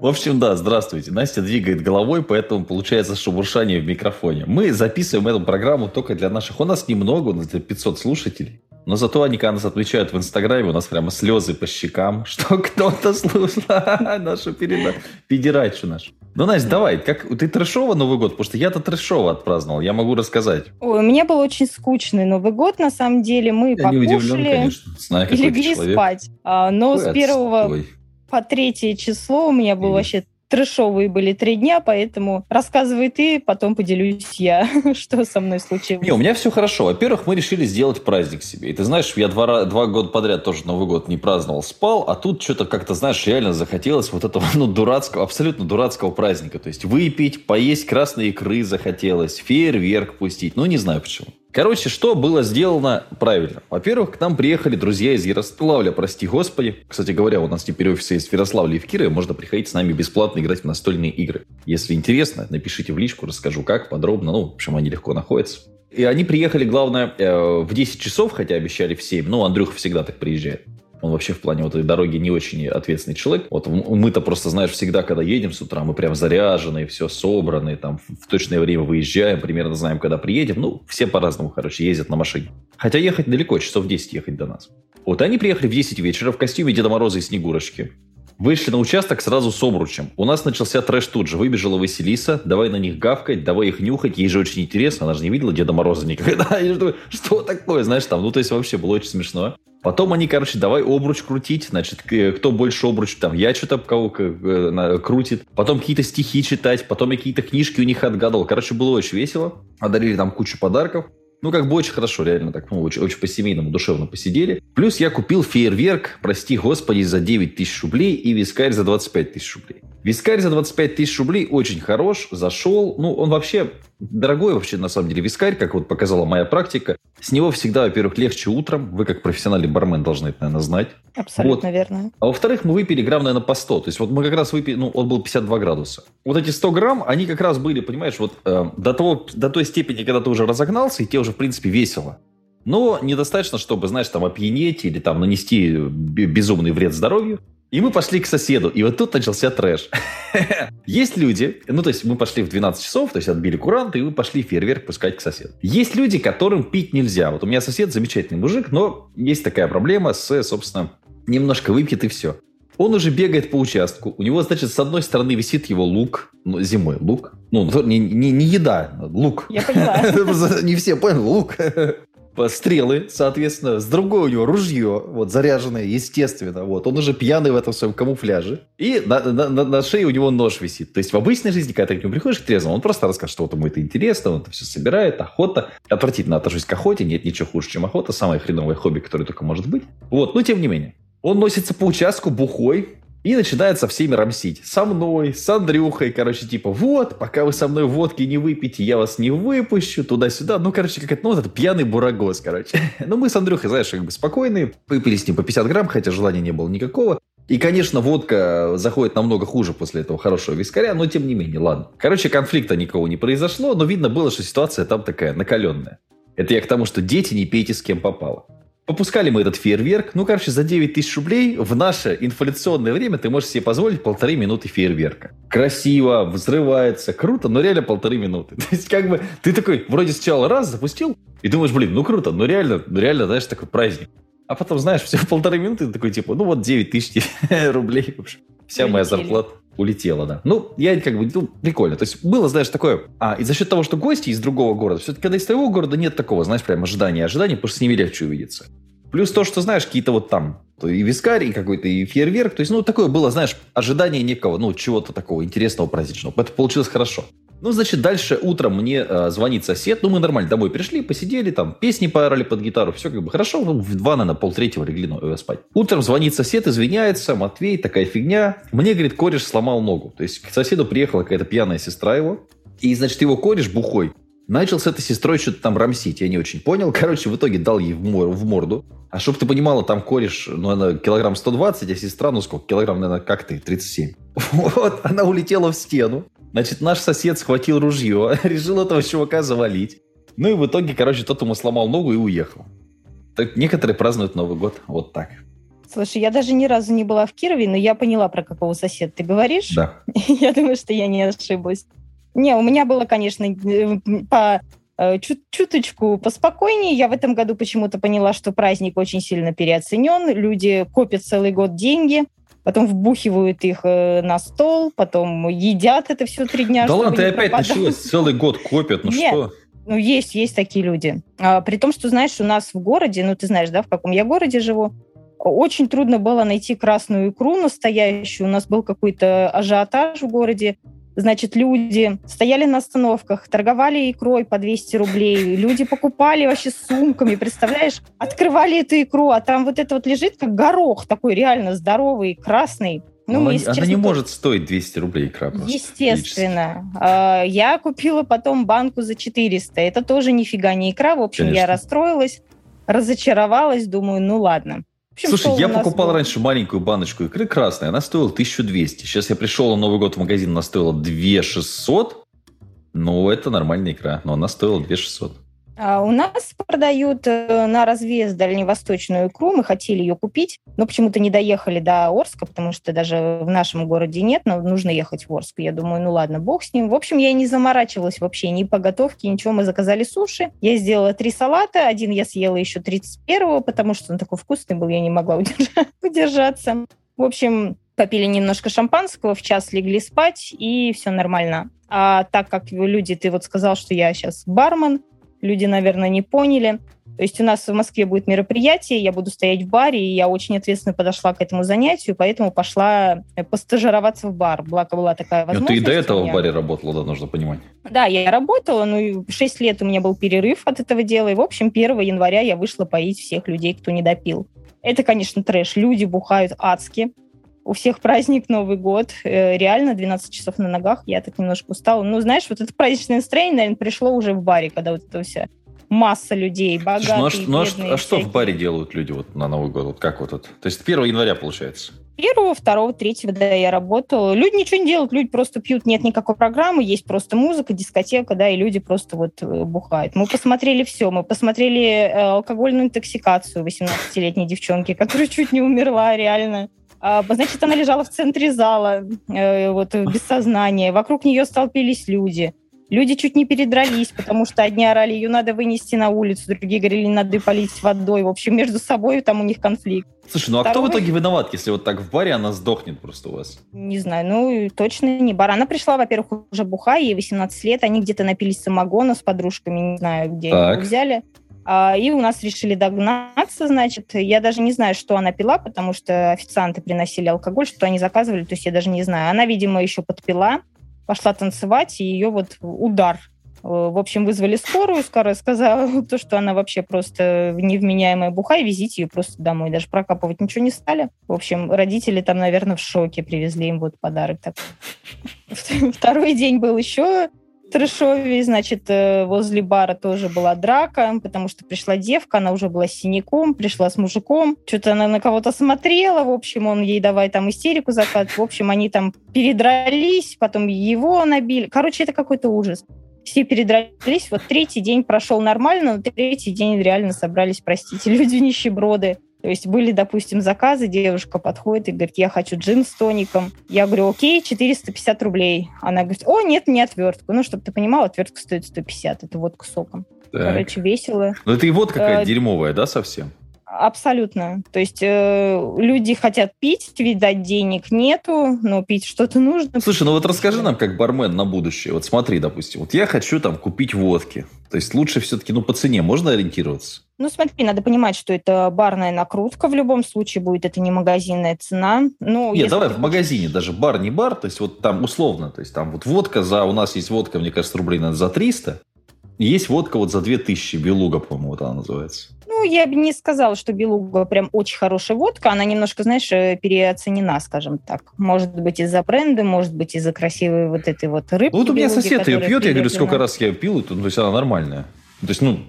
В общем, да, здравствуйте. Настя двигает головой, поэтому получается шебуршание в микрофоне. Мы записываем эту программу только для наших... У нас немного, у нас 500 слушателей. Но зато они, когда нас отмечают в Инстаграме, у нас прямо слезы по щекам, что кто-то слушал нашу передачу, педерачу нашу. Ну, Настя, давай, как ты трэшово Новый год? Потому что я-то трэшово отпраздновал, я могу рассказать. Ой, у меня был очень скучный Новый год, на самом деле. Мы я покушали не удивлен, конечно, знаю, и легли человек. спать. А, но Ой, с первого отстой. По третье число у меня был вообще трешовые были три дня, поэтому рассказывай ты, потом поделюсь я, что со мной случилось. Не, у меня все хорошо. Во-первых, мы решили сделать праздник себе. И ты знаешь, я два, два года подряд тоже Новый год не праздновал, спал, а тут что-то как-то, знаешь, реально захотелось вот этого, ну, дурацкого, абсолютно дурацкого праздника. То есть выпить, поесть красные икры захотелось, фейерверк пустить. Ну, не знаю почему. Короче, что было сделано правильно? Во-первых, к нам приехали друзья из Ярославля, прости господи. Кстати говоря, у нас теперь офисы есть в Ярославле и в Кирове, можно приходить с нами бесплатно играть в настольные игры. Если интересно, напишите в личку, расскажу как, подробно, ну, в общем, они легко находятся. И они приехали, главное, э, в 10 часов, хотя обещали в 7. Ну, Андрюха всегда так приезжает. Он вообще в плане вот этой дороги не очень ответственный человек. Вот мы-то просто, знаешь, всегда, когда едем с утра, мы прям заряженные, все собраны, там в точное время выезжаем, примерно знаем, когда приедем. Ну, все по-разному, короче, ездят на машине. Хотя ехать далеко, часов 10 ехать до нас. Вот они приехали в 10 вечера в костюме Деда Мороза и Снегурочки. Вышли на участок сразу с обручем. У нас начался трэш тут же. Выбежала Василиса, давай на них гавкать, давай их нюхать. Ей же очень интересно, она же не видела Деда Мороза никогда. Что такое, знаешь, там, ну, то есть вообще было очень смешно. Потом они, короче, давай обруч крутить, значит, кто больше обруч, там, я что-то кого э, крутит. Потом какие-то стихи читать, потом я какие-то книжки у них отгадывал. Короче, было очень весело. Одарили там кучу подарков. Ну, как бы очень хорошо, реально так, ну, очень, очень по-семейному, душевно посидели. Плюс я купил фейерверк, прости господи, за 9 тысяч рублей и вискарь за 25 тысяч рублей. Вискарь за 25 тысяч рублей очень хорош, зашел. Ну, он вообще дорогой вообще, на самом деле, вискарь, как вот показала моя практика. С него всегда, во-первых, легче утром. Вы, как профессиональный бармен, должны это, наверное, знать. Абсолютно вот. верно. А во-вторых, мы выпили грамм, наверное, по 100. То есть вот мы как раз выпили, ну, он был 52 градуса. Вот эти 100 грамм, они как раз были, понимаешь, вот э, до, того, до той степени, когда ты уже разогнался, и тебе уже, в принципе, весело. Но недостаточно, чтобы, знаешь, там опьянеть или там нанести безумный вред здоровью. И мы пошли к соседу, и вот тут начался трэш. Есть люди, ну, то есть мы пошли в 12 часов, то есть отбили курант, и мы пошли фейерверк пускать к соседу. Есть люди, которым пить нельзя. Вот у меня сосед замечательный мужик, но есть такая проблема с, собственно, немножко выпьет и все. Он уже бегает по участку. У него, значит, с одной стороны висит его лук. Ну, зимой лук. Ну, не, не, не еда, лук. Я поняла. Не все поняли, лук стрелы, соответственно, с другой у него ружье, вот, заряженное, естественно, вот, он уже пьяный в этом своем камуфляже, и на, на, на, на шее у него нож висит. То есть в обычной жизни, когда ты к нему приходишь к трезвому, он просто расскажет, что вот ему это интересно, он это все собирает, охота. Отвратительно отношусь к охоте, нет ничего хуже, чем охота, самое хреновое хобби, которое только может быть. Вот, но тем не менее. Он носится по участку бухой, и начинает со всеми рамсить. Со мной, с Андрюхой, короче, типа, вот, пока вы со мной водки не выпьете, я вас не выпущу, туда-сюда. Ну, короче, как это, ну, вот это пьяный бурагос, короче. ну, мы с Андрюхой, знаешь, как бы спокойные, выпили с ним по 50 грамм, хотя желания не было никакого. И, конечно, водка заходит намного хуже после этого хорошего вискаря, но тем не менее, ладно. Короче, конфликта никого не произошло, но видно было, что ситуация там такая накаленная. Это я к тому, что дети не пейте с кем попало. Попускали мы этот фейерверк. Ну, короче, за 9 тысяч рублей в наше инфляционное время ты можешь себе позволить полторы минуты фейерверка. Красиво, взрывается, круто, но реально полторы минуты. То есть, как бы, ты такой, вроде сначала раз запустил, и думаешь, блин, ну круто, ну реально, ну реально, знаешь, такой праздник. А потом, знаешь, все полторы минуты, ты такой, типа, ну вот 9 тысяч рублей, в общем. Вся моя зарплата улетела, да. Ну, я как бы, ну, прикольно. То есть было, знаешь, такое... А, и за счет того, что гости из другого города, все-таки когда из твоего города нет такого, знаешь, прям ожидания, ожидания, потому что с ними легче увидеться. Плюс то, что, знаешь, какие-то вот там и вискарь, и какой-то и фейерверк. То есть, ну, такое было, знаешь, ожидание некого, ну, чего-то такого интересного, праздничного. Это получилось хорошо. Ну, значит, дальше утром мне э, звонит сосед. Ну, мы нормально домой пришли, посидели, там, песни поорали под гитару. Все как бы хорошо. Ну, в два, наверное, полтретьего легли ну, спать. Утром звонит сосед, извиняется. Матвей, такая фигня. Мне, говорит, кореш сломал ногу. То есть, к соседу приехала какая-то пьяная сестра его. И, значит, его кореш бухой Начал с этой сестрой что-то там рамсить, я не очень понял. Короче, в итоге дал ей в, мор, в морду. А чтоб ты понимала, там кореш, ну, она килограмм 120, а сестра, ну, сколько? Килограмм, наверное, как ты? 37. Вот, она улетела в стену. Значит, наш сосед схватил ружье, решил этого чувака завалить. Ну и в итоге, короче, тот ему сломал ногу и уехал. Так некоторые празднуют Новый год вот так. Слушай, я даже ни разу не была в Кирове, но я поняла, про какого соседа ты говоришь. Да. я думаю, что я не ошиблась. Не, у меня было, конечно, э, по э, чуть, чуточку поспокойнее. Я в этом году почему-то поняла, что праздник очень сильно переоценен. Люди копят целый год деньги, потом вбухивают их э, на стол, потом едят это все три дня. Да ладно, ты опять началась, целый год копят, ну Нет, что? Ну, есть, есть такие люди. А, при том, что, знаешь, у нас в городе, ну, ты знаешь, да, в каком я городе живу, очень трудно было найти красную икру настоящую. У нас был какой-то ажиотаж в городе. Значит, люди стояли на остановках, торговали икрой по 200 рублей, люди покупали вообще сумками, представляешь? Открывали эту икру, а там вот это вот лежит как горох такой реально здоровый, красный. Ну, она, она не может стоить 200 рублей икра просто. Естественно. А, я купила потом банку за 400. Это тоже нифига не икра. В общем, Конечно. я расстроилась, разочаровалась, думаю, ну ладно общем, Слушай, я покупал был? раньше маленькую баночку икры красной, она стоила 1200. Сейчас я пришел на Новый год в магазин, она стоила 2600. Ну, это нормальная икра, но она стоила 2600. А у нас продают э, на развес дальневосточную икру. Мы хотели ее купить, но почему-то не доехали до Орска, потому что даже в нашем городе нет, но нужно ехать в Орск. Я думаю, ну ладно, бог с ним. В общем, я не заморачивалась вообще ни по готовке, ничего. Мы заказали суши. Я сделала три салата. Один я съела еще 31-го, потому что он такой вкусный был, я не могла удержаться. В общем, попили немножко шампанского, в час легли спать, и все нормально. А так как люди, ты вот сказал, что я сейчас бармен, люди, наверное, не поняли. То есть у нас в Москве будет мероприятие, я буду стоять в баре, и я очень ответственно подошла к этому занятию, поэтому пошла э, постажироваться в бар. Благо была такая возможность. Ну, ты и до этого в баре работала, да, нужно понимать. Да, я работала, ну, и 6 лет у меня был перерыв от этого дела, и, в общем, 1 января я вышла поить всех людей, кто не допил. Это, конечно, трэш. Люди бухают адски у всех праздник Новый год. Э, реально 12 часов на ногах. Я так немножко устала. Ну, знаешь, вот это праздничное настроение, наверное, пришло уже в баре, когда вот это вся масса людей, богатые, ну, а, ну, а, а что в баре делают люди вот на Новый год? Вот как вот это? То есть 1 января получается? Первого, второго, третьего, да, я работала. Люди ничего не делают, люди просто пьют, нет никакой программы, есть просто музыка, дискотека, да, и люди просто вот э, бухают. Мы посмотрели все, мы посмотрели э, алкогольную интоксикацию 18-летней девчонки, которая чуть не умерла, реально. А, значит, она лежала в центре зала, э, вот без сознания. Вокруг нее столпились люди. Люди чуть не передрались, потому что одни орали, ее надо вынести на улицу, другие говорили, надо полить водой. В общем, между собой там у них конфликт. Слушай, ну а Второй... кто в итоге виноват, если вот так в баре она сдохнет просто у вас? Не знаю, ну точно не бар. Она пришла, во-первых, уже бухая, ей 18 лет, они где-то напились самогона с подружками, не знаю, где так. его взяли. А, и у нас решили догнаться, значит. Я даже не знаю, что она пила, потому что официанты приносили алкоголь, что они заказывали, то есть я даже не знаю. Она, видимо, еще подпила, пошла танцевать, и ее вот удар. Э, в общем, вызвали скорую, скорая сказала то, что она вообще просто невменяемая буха, и везите ее просто домой. Даже прокапывать ничего не стали. В общем, родители там, наверное, в шоке привезли им вот подарок. Так. Второй день был еще трэшове, значит, э, возле бара тоже была драка, потому что пришла девка, она уже была синяком, пришла с мужиком, что-то она на кого-то смотрела, в общем, он ей давай там истерику закат, в общем, они там передрались, потом его набили. Короче, это какой-то ужас. Все передрались, вот третий день прошел нормально, но третий день реально собрались, простите, люди нищеброды. То есть были, допустим, заказы, девушка подходит и говорит, я хочу джин с тоником. Я говорю, окей, 450 рублей. Она говорит, о, нет, не отвертку. Ну, чтобы ты понимал, отвертка стоит 150, это водка соком. Так. Короче, весело. Ну, это и вот какая-то э, дерьмовая, да, совсем? Абсолютно. То есть э, люди хотят пить, видать, денег нету, но пить что-то нужно. Слушай, ну вот расскажи нам, как бармен на будущее. Вот смотри, допустим, вот я хочу там купить водки. То есть лучше все-таки, ну, по цене можно ориентироваться? Ну, смотри, надо понимать, что это барная накрутка в любом случае будет, это не магазинная цена. Ну, Нет, давай в магазине, даже бар не бар, то есть вот там условно, то есть там вот водка за, у нас есть водка, мне кажется, рублей надо за 300, есть водка вот за 2000, Белуга, по-моему, вот она называется. Ну, я бы не сказала, что Белуга прям очень хорошая водка. Она немножко, знаешь, э, переоценена, скажем так. Может быть, из-за бренда, может быть, из-за красивой вот этой вот рыбки. Ну, вот у меня сосед ее пьет, я говорю, сколько раз я пил, то, ну, то есть она нормальная. То есть, ну,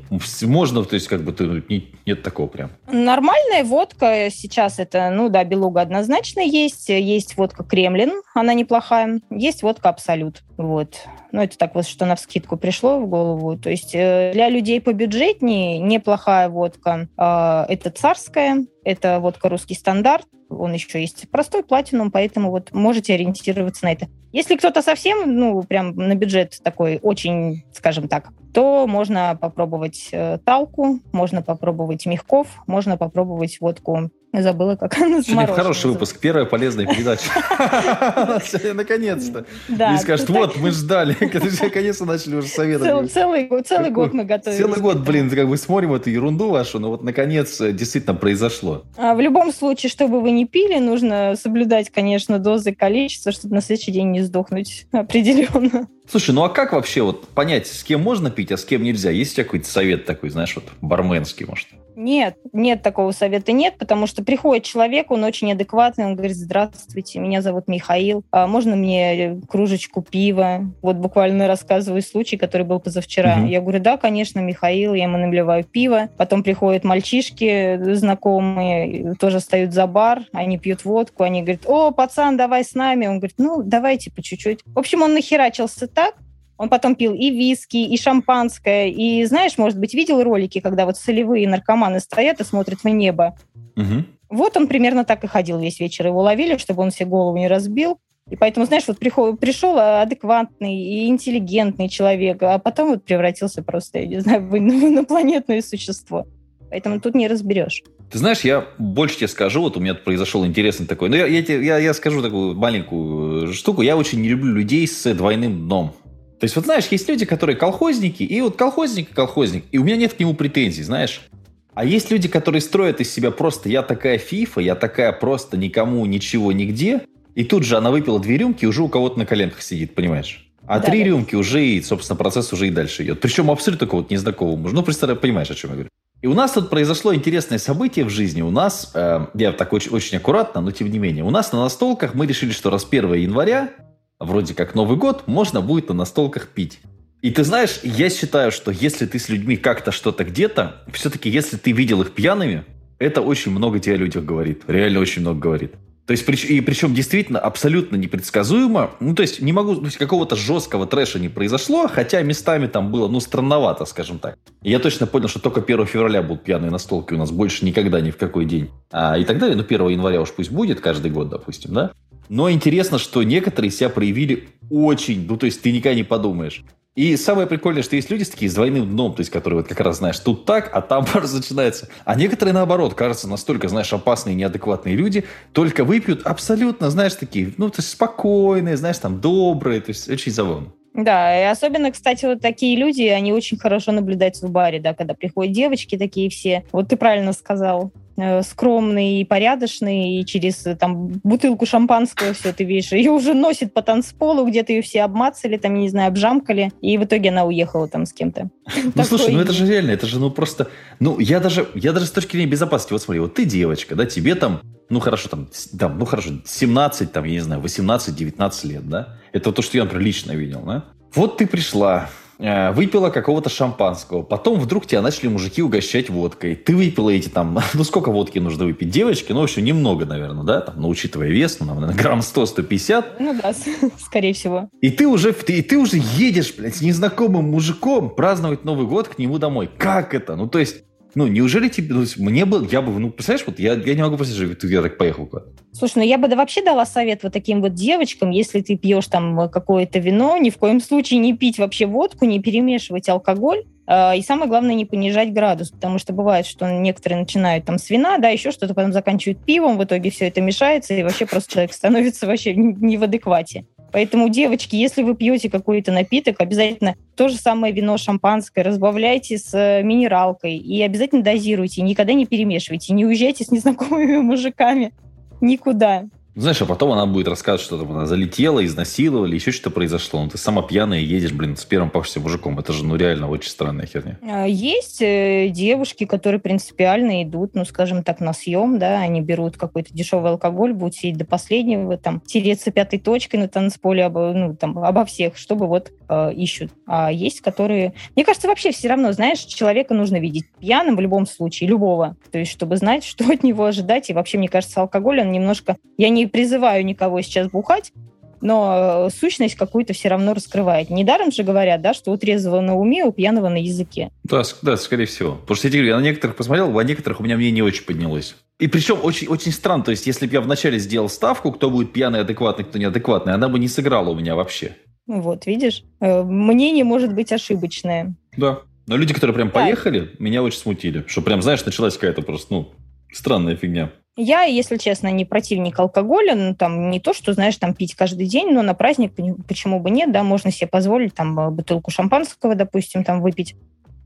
можно, то есть, как бы, ты, ну, не, нет такого прям. Нормальная водка сейчас это, ну, да, белуга однозначно есть. Есть водка Кремлин, она неплохая. Есть водка Абсолют, вот. Ну, это так вот, что на вскидку пришло в голову. То есть э, для людей побюджетнее неплохая водка. Э, это царская, это водка русский стандарт, он еще есть простой платинум, поэтому вот можете ориентироваться на это. Если кто-то совсем, ну, прям на бюджет такой очень, скажем так, то можно попробовать э, талку, можно попробовать мягков, можно попробовать водку Забыла, как она Сегодня хороший выпуск, первая полезная передача. Наконец-то. Да. И скажут, вот, мы ждали. Наконец-то начали уже советовать. Целый год мы готовились. Целый год, блин, как бы смотрим эту ерунду вашу, но вот наконец э, действительно произошло. А в любом случае, чтобы вы не пили, нужно соблюдать, конечно, дозы, количество, чтобы на следующий день не сдохнуть определенно. Слушай, ну а как вообще вот понять, с кем можно пить, а с кем нельзя? Есть у тебя какой-то совет такой, знаешь, вот барменский, может? Нет, нет такого совета нет, потому что приходит человек, он очень адекватный, он говорит, здравствуйте, меня зовут Михаил, а можно мне кружечку пива? Вот буквально рассказываю случай, который был позавчера. Угу. Я говорю, да, конечно, Михаил, я ему наливаю пиво. Потом приходят мальчишки знакомые, тоже стоят за бар, они пьют водку, они говорят, о, пацан, давай с нами. Он говорит, ну, давайте по чуть-чуть. В общем, он нахерачился так, он потом пил и виски, и шампанское. И, знаешь, может быть, видел ролики, когда вот солевые наркоманы стоят и смотрят в небо. Угу. Вот он примерно так и ходил весь вечер. Его ловили, чтобы он себе голову не разбил. И поэтому, знаешь, вот пришел, пришел адекватный и интеллигентный человек, а потом вот превратился просто, я не знаю, в инопланетное существо. Поэтому тут не разберешь. Ты знаешь, я больше тебе скажу, вот у меня произошел интересный такой, ну я, я, я, я скажу такую маленькую штуку, я очень не люблю людей с двойным дном. То есть, вот знаешь, есть люди, которые колхозники, и вот колхозник колхозник, и у меня нет к нему претензий, знаешь. А есть люди, которые строят из себя просто «я такая фифа, я такая просто никому, ничего, нигде», и тут же она выпила две рюмки, и уже у кого-то на коленках сидит, понимаешь? А да, три да. рюмки уже, и, собственно, процесс уже и дальше идет. Причем абсолютно какого-то незнакомого мужа. Ну, представляешь, понимаешь, о чем я говорю. И у нас тут произошло интересное событие в жизни. У нас, э, я так очень, очень аккуратно, но тем не менее, у нас на настолках мы решили, что раз 1 января вроде как Новый год, можно будет на настолках пить. И ты знаешь, я считаю, что если ты с людьми как-то что-то где-то, все-таки если ты видел их пьяными, это очень много тебе о людях говорит. Реально очень много говорит. То есть, и причем действительно абсолютно непредсказуемо. Ну, то есть, не могу, то есть, какого-то жесткого трэша не произошло, хотя местами там было, ну, странновато, скажем так. И я точно понял, что только 1 февраля будут пьяные настолки у нас, больше никогда ни в какой день. А, и так далее. Ну, 1 января уж пусть будет каждый год, допустим, да? Но интересно, что некоторые себя проявили очень, ну, то есть ты никогда не подумаешь. И самое прикольное, что есть люди такие с двойным дном, то есть которые вот как раз, знаешь, тут так, а там просто начинается. А некоторые, наоборот, кажутся настолько, знаешь, опасные, неадекватные люди, только выпьют абсолютно, знаешь, такие, ну, то есть спокойные, знаешь, там, добрые, то есть очень забавно. Да, и особенно, кстати, вот такие люди, они очень хорошо наблюдаются в баре, да, когда приходят девочки такие все. Вот ты правильно сказал. Э, скромный и порядочный, и через э, там бутылку шампанского все ты видишь, ее уже носит по танцполу, где-то ее все обмацали, там, не знаю, обжамкали, и в итоге она уехала там с кем-то. Ну, слушай, ну это же реально, это же ну просто, ну я даже, я даже с точки зрения безопасности, вот смотри, вот ты девочка, да, тебе там, ну хорошо, там, там ну хорошо, 17, там, я не знаю, 18-19 лет, да, это то, что я, например, лично видел, да, вот ты пришла, выпила какого-то шампанского, потом вдруг тебя начали мужики угощать водкой. Ты выпила эти там, ну сколько водки нужно выпить? Девочки, ну, в общем, немного, наверное, да, там, ну, учитывая вес, ну, наверное, грамм 100-150. Ну да, скорее всего. И ты уже, ты, и ты уже едешь, блядь, с незнакомым мужиком праздновать Новый год к нему домой. Как это? Ну, то есть, ну, неужели тебе... Ну, мне бы... Я бы... Ну, представляешь, вот я, я не могу представить, что я так поехал куда Слушай, ну я бы да вообще дала совет вот таким вот девочкам, если ты пьешь там какое-то вино, ни в коем случае не пить вообще водку, не перемешивать алкоголь, э, и самое главное, не понижать градус, потому что бывает, что некоторые начинают там с вина, да, еще что-то, потом заканчивают пивом, в итоге все это мешается, и вообще просто человек становится вообще не в адеквате. Поэтому, девочки, если вы пьете какой-то напиток, обязательно то же самое вино, шампанское разбавляйте с э, минералкой и обязательно дозируйте, никогда не перемешивайте, не уезжайте с незнакомыми мужиками никуда. Знаешь, а потом она будет рассказывать, что там она залетела, изнасиловали, еще что-то произошло. Ну, ты сама пьяная едешь, блин, с первым павшимся мужиком. Это же, ну, реально очень странная херня. А, есть э, девушки, которые принципиально идут, ну, скажем так, на съем, да, они берут какой-то дешевый алкоголь, будут сидеть до последнего, там, тереться пятой точкой на танцполе, обо, ну, там, обо всех, чтобы вот э, ищут. А есть, которые... Мне кажется, вообще все равно, знаешь, человека нужно видеть пьяным в любом случае, любого. То есть, чтобы знать, что от него ожидать. И вообще, мне кажется, алкоголь, он немножко... Я не не призываю никого сейчас бухать, но э, сущность какую-то все равно раскрывает. Недаром же говорят, да, что у трезвого на уме, у пьяного на языке. Да, да, скорее всего. Потому что я, тебе говорю, я на некоторых посмотрел, а некоторых у меня мнение не очень поднялось. И причем очень, очень странно, то есть если бы я вначале сделал ставку, кто будет пьяный, адекватный, кто неадекватный, она бы не сыграла у меня вообще. Вот, видишь, э, мнение может быть ошибочное. Да. Но люди, которые прям поехали, меня очень смутили. Что прям, знаешь, началась какая-то просто, ну, странная фигня. Я, если честно, не противник алкоголя, ну, там, не то, что, знаешь, там, пить каждый день, но на праздник почему бы нет, да, можно себе позволить, там, э, бутылку шампанского, допустим, там, выпить,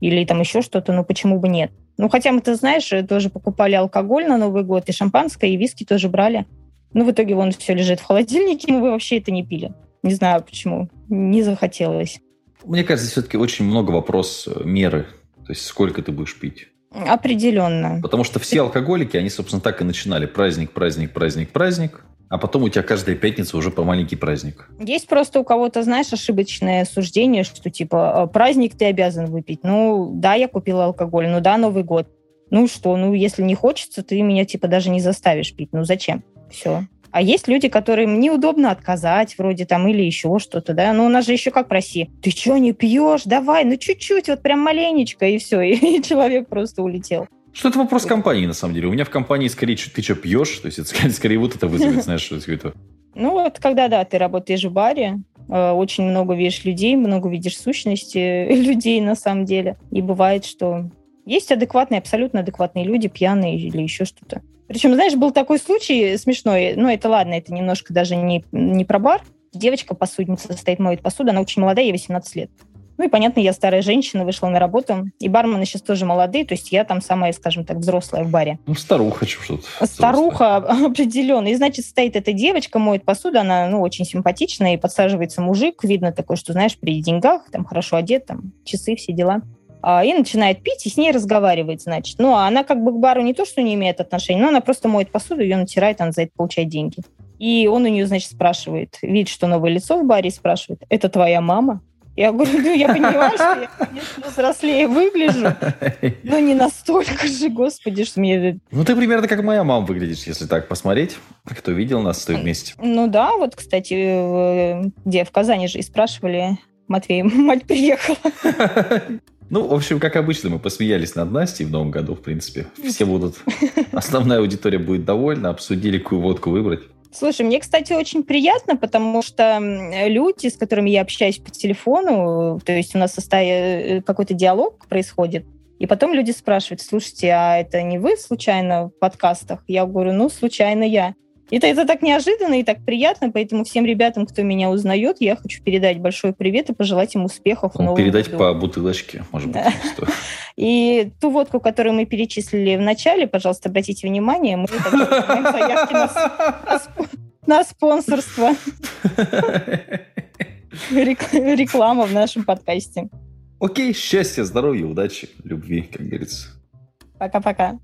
или там еще что-то, ну, почему бы нет. Ну, хотя мы, ты знаешь, э, тоже покупали алкоголь на Новый год, и шампанское, и виски тоже брали. Ну, в итоге вон все лежит в холодильнике, мы вообще это не пили. Не знаю почему, не захотелось. Мне кажется, все-таки очень много вопрос э, меры, то есть сколько ты будешь пить. Определенно. Потому что все алкоголики, они, собственно, так и начинали. Праздник, праздник, праздник, праздник. А потом у тебя каждая пятница уже по маленький праздник. Есть просто у кого-то, знаешь, ошибочное суждение, что типа «А, праздник ты обязан выпить. Ну, да, я купила алкоголь, ну да, Новый год. Ну что, ну если не хочется, ты меня типа даже не заставишь пить. Ну зачем? Все. А есть люди, которым неудобно отказать, вроде там, или еще что-то, да. Ну, у нас же еще как в России. Ты что, не пьешь? Давай, ну чуть-чуть, вот прям маленечко, и все. И человек просто улетел. Что это вопрос компании, на самом деле. У меня в компании скорее, ты что, пьешь? То есть это скорее, вот это вызовет, знаешь, это. Ну, вот когда, да, ты работаешь в баре, э, очень много видишь людей, много видишь сущности людей на самом деле. И бывает, что есть адекватные, абсолютно адекватные люди, пьяные или еще что-то. Причем, знаешь, был такой случай смешной, ну, это ладно, это немножко даже не, не про бар. Девочка, посудница, стоит, моет посуду, она очень молодая, ей 18 лет. Ну и, понятно, я старая женщина, вышла на работу. И бармены сейчас тоже молодые, то есть я там самая, скажем так, взрослая в баре. Ну, старуха что-то. Старуха определенно. И, значит, стоит эта девочка, моет посуду, она, ну, очень симпатичная, и подсаживается мужик, видно такой, что, знаешь, при деньгах, там, хорошо одет, там, часы, все дела. А, и начинает пить, и с ней разговаривает, значит. Ну, а она как бы к бару не то, что не имеет отношения, но она просто моет посуду, ее натирает, она за это получает деньги. И он у нее, значит, спрашивает, видит, что новое лицо в баре, и спрашивает, это твоя мама? Я говорю, ну, я понимаю, что я, конечно, взрослее выгляжу, но не настолько же, господи, что мне... Ну, ты примерно как моя мама выглядишь, если так посмотреть. Кто видел нас с вместе. Ну да, вот, кстати, где в Казани же и спрашивали, Матвей, мать приехала. Ну, в общем, как обычно, мы посмеялись над Настей в новом году, в принципе. Все будут... Основная аудитория будет довольна, обсудили, какую водку выбрать. Слушай, мне, кстати, очень приятно, потому что люди, с которыми я общаюсь по телефону, то есть у нас э, какой-то диалог происходит, и потом люди спрашивают, слушайте, а это не вы случайно в подкастах? Я говорю, ну, случайно я. Это, это так неожиданно и так приятно, поэтому всем ребятам, кто меня узнает, я хочу передать большой привет и пожелать им успехов ну, Передать году. по бутылочке, может быть. И ту водку, которую мы перечислили в начале, пожалуйста, обратите внимание, мы заявки на спонсорство. Реклама в нашем подкасте. Окей, счастья, здоровья, удачи, любви, как говорится. Пока-пока.